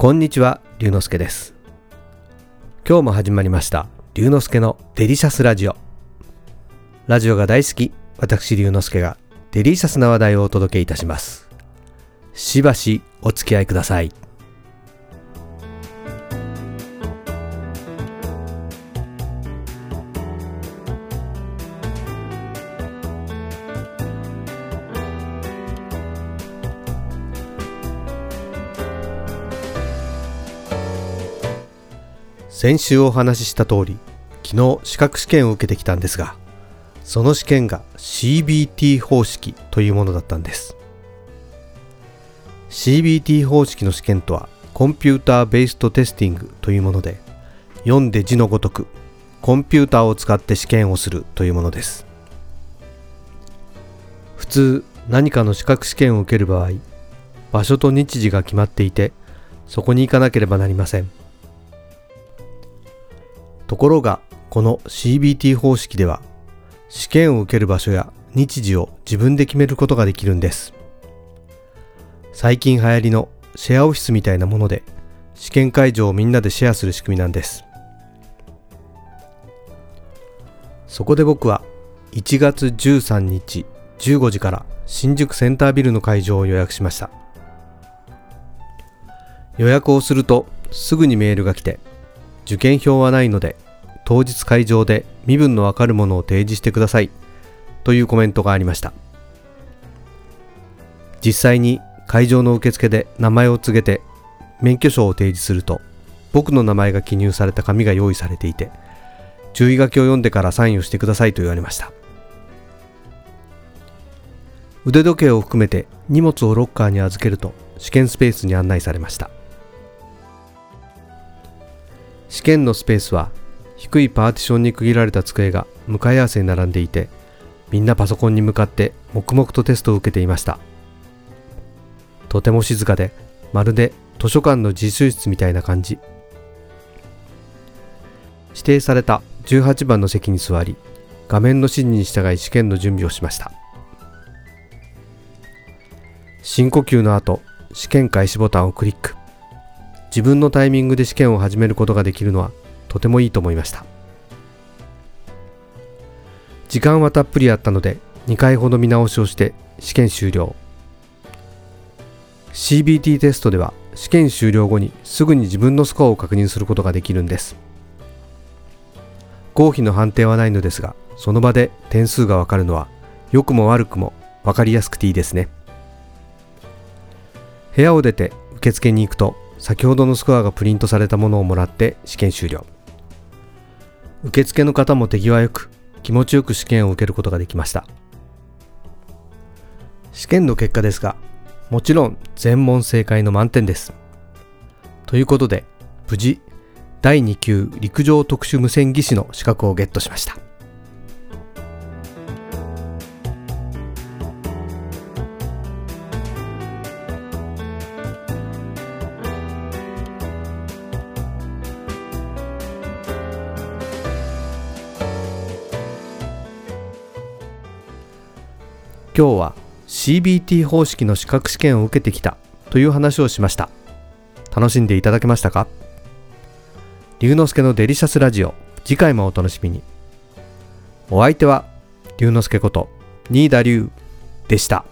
こんにちは、龍之介です。今日も始まりました、龍之介のデリシャスラジオ。ラジオが大好き、私龍之介がデリシャスな話題をお届けいたします。しばしお付き合いください。先週お話しした通り昨日資格試験を受けてきたんですがその試験が CBT 方式というものだったんです。CBT 方式の試験とはコンピューターベーストテスティングというもので読んで字のごとくコンピューターを使って試験をするというものです。普通何かの資格試験を受ける場合場所と日時が決まっていてそこに行かなければなりません。ところがこの CBT 方式では試験を受ける場所や日時を自分で決めることができるんです。最近流行りのシェアオフィスみたいなもので試験会場をみんなでシェアする仕組みなんです。そこで僕は1月13日15時から新宿センタービルの会場を予約しました。予約をするとすぐにメールが来て受験票はないので当日会場で身分のわかるものを提示してくださいというコメントがありました。実際に会場の受付で名前を告げて免許証を提示すると僕の名前が記入された紙が用意されていて注意書きを読んでからサインをしてくださいと言われました。腕時計を含めて荷物をロッカーに預けると試験スペースに案内されました。試験のスペースは低いパーティションに区切られた机が向かい合わせに並んでいてみんなパソコンに向かって黙々とテストを受けていました。とても静かでまるで図書館の自習室みたいな感じ。指定された18番の席に座り画面の指示に従い試験の準備をしました。深呼吸の後試験開始ボタンをクリック。自分のタイミングで試験を始めることができるのはとてもいいと思いました。時間はたっぷりあったので2回ほど見直しをして試験終了。CBT テストでは試験終了後にすぐに自分のスコアを確認することができるんです。合否の判定はないのですがその場で点数がわかるのは良くも悪くも分かりやすくていいですね。部屋を出て受付に行くと先ほどのスコアがプリントされたものをもらって試験終了。受付の方も手際よく気持ちよく試験を受けることができました。試験の結果ですがもちろん全問正解の満点です。ということで無事第2級陸上特殊無線技師の資格をゲットしました。今日は CBT 方式の資格試験を受けてきたという話をしました。楽しんでいただけましたか？龍之介のデリシャスラジオ。次回もお楽しみに。お相手は龍之介こと新田龍でした。